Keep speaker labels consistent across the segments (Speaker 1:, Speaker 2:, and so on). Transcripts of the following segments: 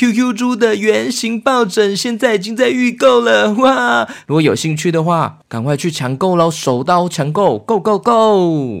Speaker 1: QQ 猪的圆形抱枕现在已经在预购了，哇！如果有兴趣的话，赶快去抢购喽！手刀抢购，Go Go Go！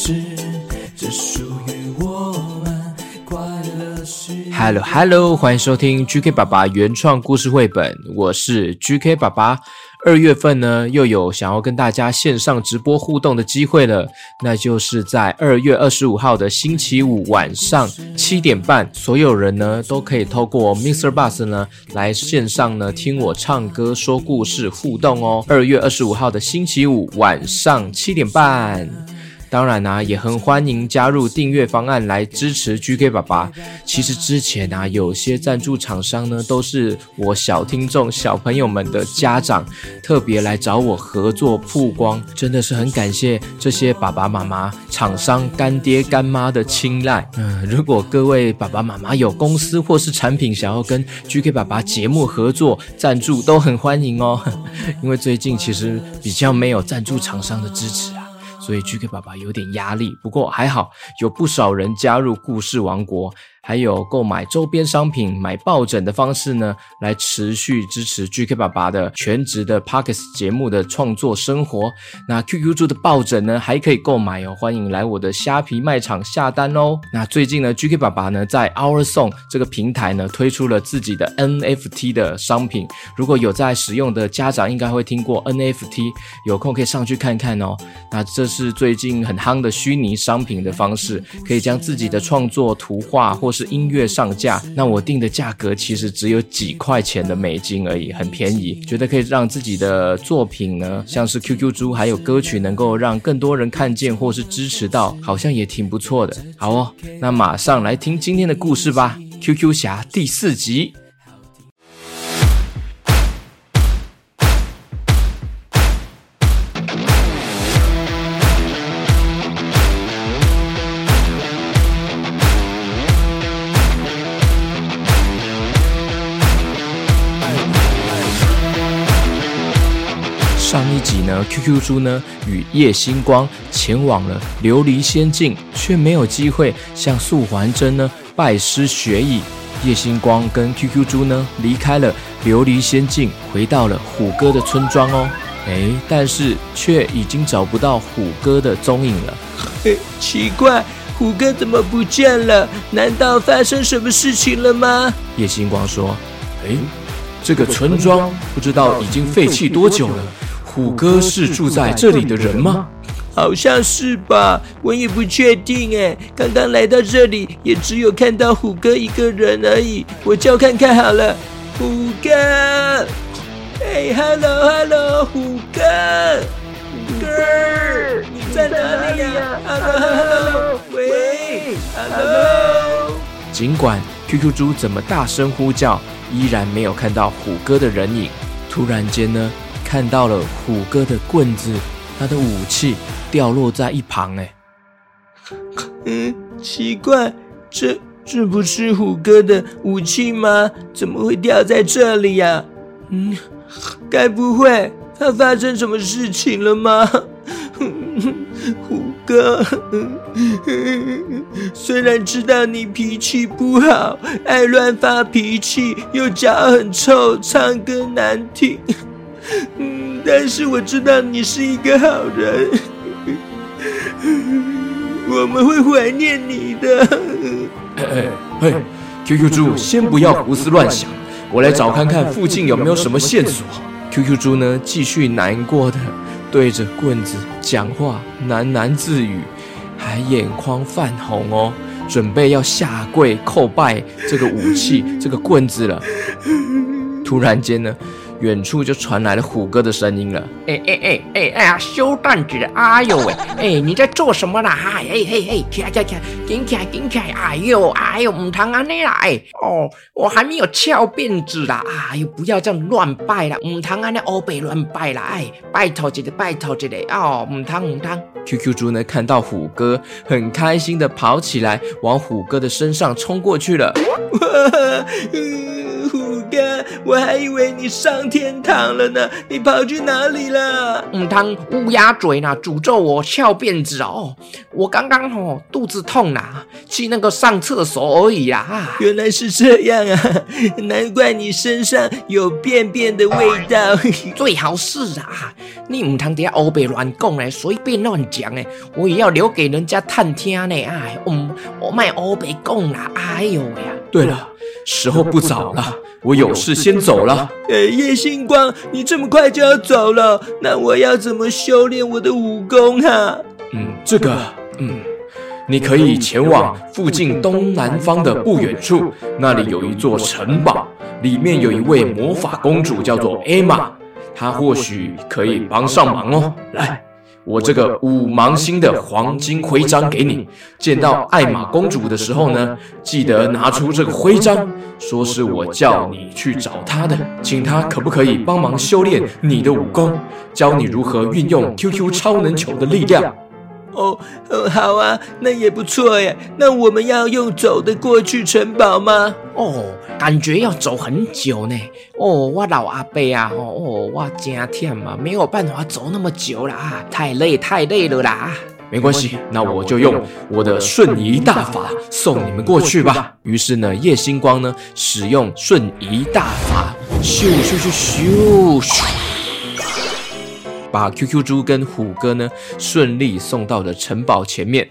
Speaker 2: 事，这属于我们快乐时。
Speaker 1: Hello Hello，欢迎收听 GK 爸爸原创故事绘本，我是 GK 爸爸。二月份呢，又有想要跟大家线上直播互动的机会了，那就是在二月二十五号的星期五晚上七点半，所有人呢都可以透过 Mr. Bus 呢来线上呢听我唱歌、说故事、互动哦。二月二十五号的星期五晚上七点半。当然啊，也很欢迎加入订阅方案来支持 GK 爸爸。其实之前啊，有些赞助厂商呢，都是我小听众、小朋友们的家长，特别来找我合作曝光，真的是很感谢这些爸爸妈妈、厂商、干爹干妈的青睐。嗯，如果各位爸爸妈妈有公司或是产品想要跟 GK 爸爸节目合作赞助，都很欢迎哦。因为最近其实比较没有赞助厂商的支持啊。所以 GK 爸爸有点压力，不过还好，有不少人加入故事王国。还有购买周边商品、买抱枕的方式呢，来持续支持 GK 爸爸的全职的 Podcast 节目的创作生活。那 QQ 猪的抱枕呢，还可以购买哦，欢迎来我的虾皮卖场下单哦。那最近呢，GK 爸爸呢在 Our Song 这个平台呢推出了自己的 NFT 的商品，如果有在使用的家长应该会听过 NFT，有空可以上去看看哦。那这是最近很夯的虚拟商品的方式，可以将自己的创作图画或是音乐上架，那我定的价格其实只有几块钱的美金而已，很便宜。觉得可以让自己的作品呢，像是 QQ 猪还有歌曲，能够让更多人看见或是支持到，好像也挺不错的。好哦，那马上来听今天的故事吧，《QQ 侠》第四集。呢，QQ 猪呢与叶星光前往了琉璃仙境，却没有机会向素还真呢拜师学艺。叶星光跟 QQ 猪呢离开了琉璃仙境，回到了虎哥的村庄哦。哎，但是却已经找不到虎哥的踪影了。
Speaker 3: 嘿，奇怪，虎哥怎么不见了？难道发生什么事情了吗？
Speaker 1: 叶星光说：“哎，这个村庄不知道已经废弃多久了。”虎哥是住在这里的人吗？
Speaker 3: 好像是吧，我也不确定哎。刚刚来到这里，也只有看到虎哥一个人而已。我叫看看好了，虎哥，哎，hello，hello，虎哥，虎哥，你在哪里呀？hello，hello，喂，hello。
Speaker 1: 尽管 QQ 猪怎么大声呼叫，依然没有看到虎哥的人影。突然间呢？看到了虎哥的棍子，他的武器掉落在一旁。哎，
Speaker 3: 嗯，奇怪，这这不是虎哥的武器吗？怎么会掉在这里呀？嗯，该不会他发生什么事情了吗？虎哥，虽然知道你脾气不好，爱乱发脾气，又脚很臭，唱歌难听。嗯，但是我知道你是一个好人，我们会怀念你的。
Speaker 1: 哎哎嘿，QQ 猪，先不要胡思乱想，我来找看看附近有没有什么线索。QQ 猪呢，继续难过的对着棍子讲话，喃喃自语，还眼眶泛红哦，准备要下跪叩拜这个武器，这个棍子了。突然间呢。远处就传来了虎哥的声音了。
Speaker 4: 哎哎哎哎哎呀，修蛋子！哎呦喂！哎，你在做什么呢？哎哎哎哎，起来起来起来，紧起来紧起来！哎呦哎呦，唔通安尼啦！哎哦，我还没有翘辫子啦！哎呦，不要这样乱拜啦！唔通安尼欧北乱拜啦！哎，拜托一个拜托一个哦，唔通唔通。
Speaker 1: QQ 猪呢，看到虎哥很开心的跑起来，往虎哥的身上冲过去了。
Speaker 3: 哥，我还以为你上天堂了呢，你跑去哪里了？
Speaker 4: 嗯，汤乌鸦嘴呢，诅咒我翘辫子哦。我刚刚哦肚子痛啦，去那个上厕所而已啦。
Speaker 3: 原来是这样啊，难怪你身上有便便的味道。
Speaker 4: 最好是啊，你唔通底下欧北乱讲嘞，随便乱讲哎，我也要留给人家探听呢。哎，嗯，我卖欧北讲啦，哎呦呀。
Speaker 1: 对了，时候不早了。我有事先走了。
Speaker 3: 呃，叶星光，你这么快就要走了？那我要怎么修炼我的武功啊？
Speaker 1: 嗯，这个，嗯，你可以前往附近东南方的不远处，那里有一座城堡，里面有一位魔法公主，叫做艾玛，她或许可以帮上忙哦。来。我这个五芒星的黄金徽章给你，见到艾玛公主的时候呢，记得拿出这个徽章，说是我叫你去找她的，请她可不可以帮忙修炼你的武功，教你如何运用 QQ 超能球的力量。
Speaker 3: 哦，哦，好啊，那也不错耶。那我们要用走的过去城堡吗？
Speaker 4: 哦，感觉要走很久呢。哦，我老阿伯啊，哦，哦我真忝啊，没有办法走那么久啦，太累太累了啦。
Speaker 1: 没关系，那我就用我的瞬移大法送你们过去吧。于是呢，叶星光呢，使用瞬移大法，咻咻咻咻咻。把 QQ 猪跟虎哥呢顺利送到了城堡前面。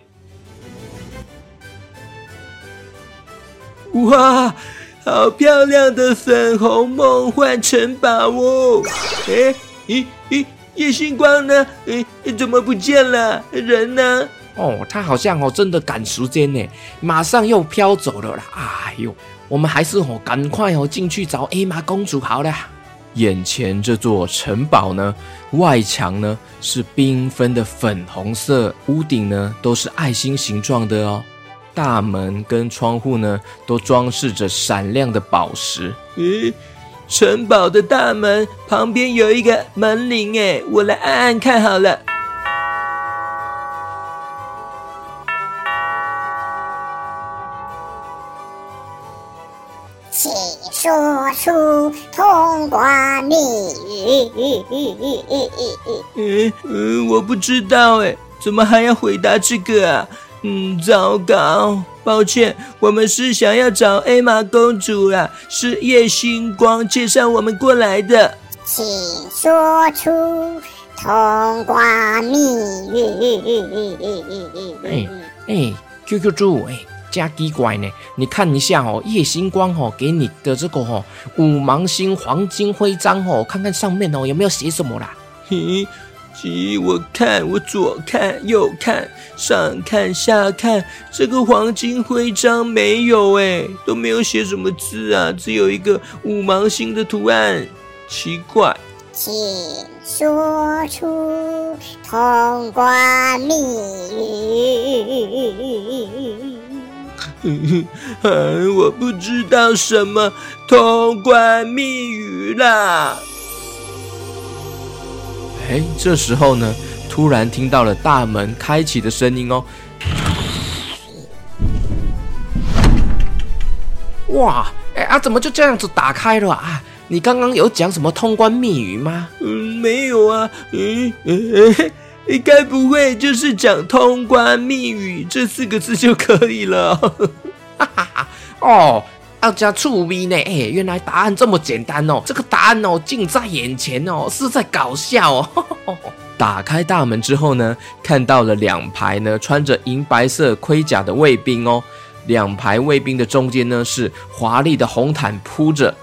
Speaker 3: 哇，好漂亮的粉红梦幻城堡哦！哎，咦咦，叶星光呢？哎，怎么不见了？人呢？
Speaker 4: 哦，他好像哦真的赶时间呢，马上又飘走了啦！哎呦，我们还是哦赶快哦进去找艾玛公主好了。
Speaker 1: 眼前这座城堡呢，外墙呢是缤纷的粉红色，屋顶呢都是爱心形状的哦，大门跟窗户呢都装饰着闪亮的宝石。
Speaker 3: 咦，城堡的大门旁边有一个门铃诶，我来按按看好了。
Speaker 5: 出通关密语。
Speaker 3: 嗯嗯，我不知道哎，怎么还要回答这个啊？嗯，糟糕，抱歉，我们是想要找艾玛公主啊，是叶星光介绍我们过来的。
Speaker 5: 请说出通关密语。
Speaker 4: 哎哎，QQ 猪哎。加奇怪呢，你看一下哦，夜星光哦给你的这个哦五芒星黄金徽章哦，看看上面哦有没有写什么啦？
Speaker 3: 嘿，咦，我看我左看右看上看下看，这个黄金徽章没有哎，都没有写什么字啊，只有一个五芒星的图案，奇怪。
Speaker 5: 请说出通关密语。
Speaker 3: 嗯，我不知道什么通关密语啦。
Speaker 1: 哎，这时候呢，突然听到了大门开启的声音哦。
Speaker 4: 哇，哎啊，怎么就这样子打开了啊？你刚刚有讲什么通关密语吗？
Speaker 3: 嗯，没有啊。嗯嗯。你该不会就是讲“通关密语”这四个字就可以了？
Speaker 4: 哈哈哈！哦，要加醋味呢？哎，原来答案这么简单哦！这个答案哦，近在眼前哦，是在搞笑哦。
Speaker 1: 打开大门之后呢，看到了两排呢穿着银白色盔甲的卫兵哦。两排卫兵的中间呢是华丽的红毯铺着，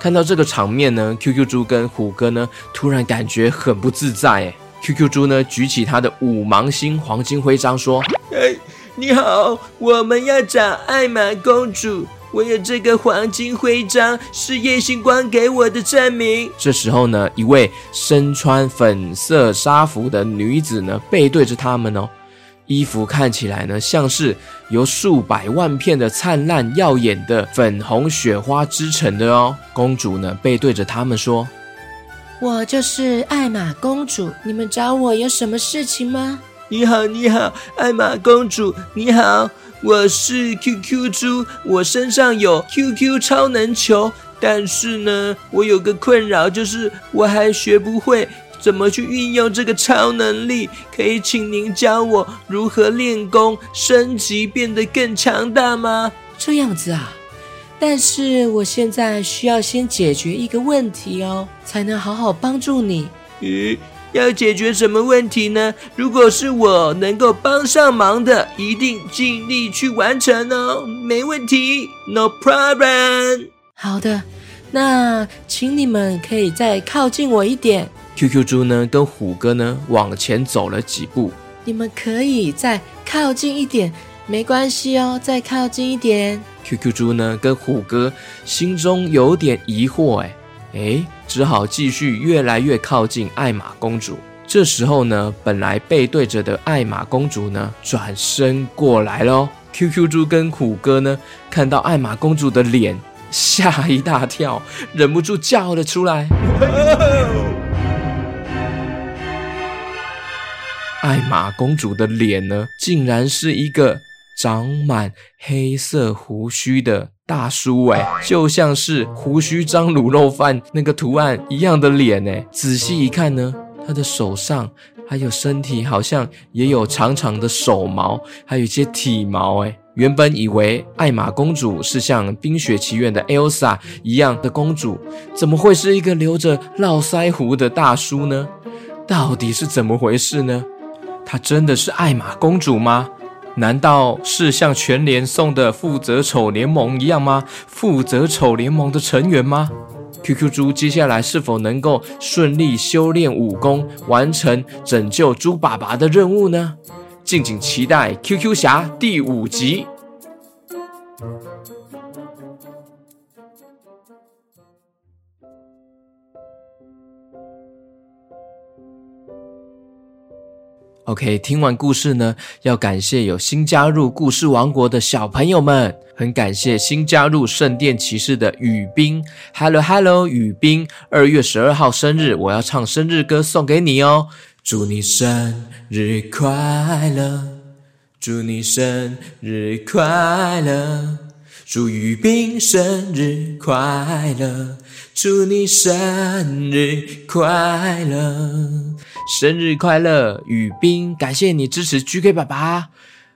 Speaker 1: 看到这个场面呢，QQ 猪跟虎哥呢突然感觉很不自在。哎，QQ 猪呢举起他的五芒星黄金徽章说：“
Speaker 3: 哎，你好，我们要找艾玛公主。我有这个黄金徽章，是夜星光给我的证明。”
Speaker 1: 这时候呢，一位身穿粉色纱服的女子呢背对着他们哦。衣服看起来呢，像是由数百万片的灿烂耀眼的粉红雪花织成的哦。公主呢，背对着他们说：“
Speaker 6: 我就是艾玛公主，你们找我有什么事情吗？”“
Speaker 3: 你好，你好，艾玛公主，你好，我是 QQ 猪，我身上有 QQ 超能球，但是呢，我有个困扰，就是我还学不会。”怎么去运用这个超能力？可以请您教我如何练功升级，变得更强大吗？
Speaker 6: 这样子啊，但是我现在需要先解决一个问题哦，才能好好帮助你。
Speaker 3: 咦，要解决什么问题呢？如果是我能够帮上忙的，一定尽力去完成哦，没问题，No problem。
Speaker 6: 好的，那请你们可以再靠近我一点。
Speaker 1: QQ 猪呢，跟虎哥呢往前走了几步。
Speaker 6: 你们可以再靠近一点，没关系哦，再靠近一点。
Speaker 1: QQ 猪呢，跟虎哥心中有点疑惑，哎哎，只好继续越来越靠近艾玛公主。这时候呢，本来背对着的艾玛公主呢，转身过来喽。QQ 猪跟虎哥呢，看到艾玛公主的脸，吓一大跳，忍不住叫了出来。艾玛公主的脸呢，竟然是一个长满黑色胡须的大叔哎，就像是胡须张卤肉饭那个图案一样的脸哎。仔细一看呢，他的手上还有身体好像也有长长的手毛，还有一些体毛哎。原本以为艾玛公主是像《冰雪奇缘》的 Elsa 一样的公主，怎么会是一个留着络腮胡的大叔呢？到底是怎么回事呢？她真的是艾玛公主吗？难道是像全联送的负责丑联盟一样吗？负责丑联盟的成员吗？QQ 猪接下来是否能够顺利修炼武功，完成拯救猪爸爸的任务呢？敬请期待 QQ 侠第五集。OK，听完故事呢，要感谢有新加入故事王国的小朋友们，很感谢新加入圣殿骑士的雨冰，Hello Hello，雨冰，二月十二号生日，我要唱生日歌送给你哦，祝你生日快乐，祝你生日快乐，祝雨冰生日快乐，祝你生日快乐。生日快乐，雨冰！感谢你支持 GK 爸爸。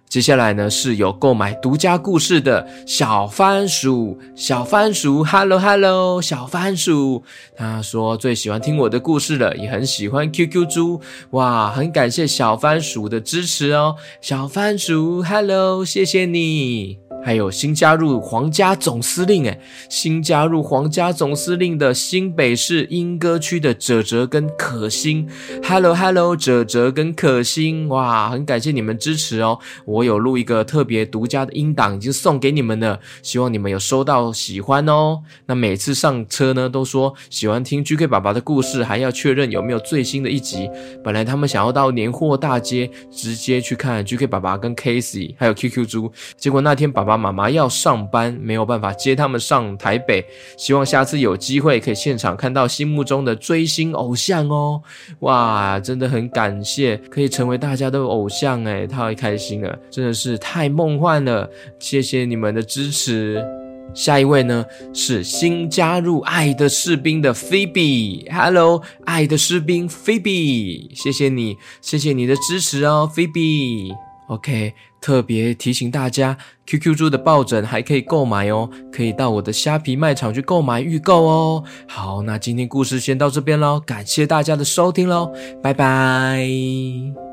Speaker 1: 接下来呢，是有购买独家故事的小番薯，小番薯，Hello Hello，小番薯。他说最喜欢听我的故事了，也很喜欢 QQ 猪。哇，很感谢小番薯的支持哦，小番薯，Hello，谢谢你。还有新加入皇家总司令，诶，新加入皇家总司令的新北市莺歌区的哲哲跟可心，Hello Hello，哲哲跟可心，哇，很感谢你们支持哦，我有录一个特别独家的音档，已经送给你们了，希望你们有收到喜欢哦。那每次上车呢，都说喜欢听 GK 爸爸的故事，还要确认有没有最新的一集。本来他们想要到年货大街直接去看 GK 爸爸跟 Casey 还有 QQ 猪，结果那天爸爸。爸爸妈妈要上班，没有办法接他们上台北。希望下次有机会可以现场看到心目中的追星偶像哦！哇，真的很感谢，可以成为大家的偶像诶，太开心了，真的是太梦幻了！谢谢你们的支持。下一位呢是新加入爱的士兵的菲比，Hello，爱的士兵菲比，谢谢你，谢谢你的支持哦，菲比。OK，特别提醒大家，QQ 猪的抱枕还可以购买哦，可以到我的虾皮卖场去购买预购哦。好，那今天故事先到这边喽，感谢大家的收听喽，拜拜。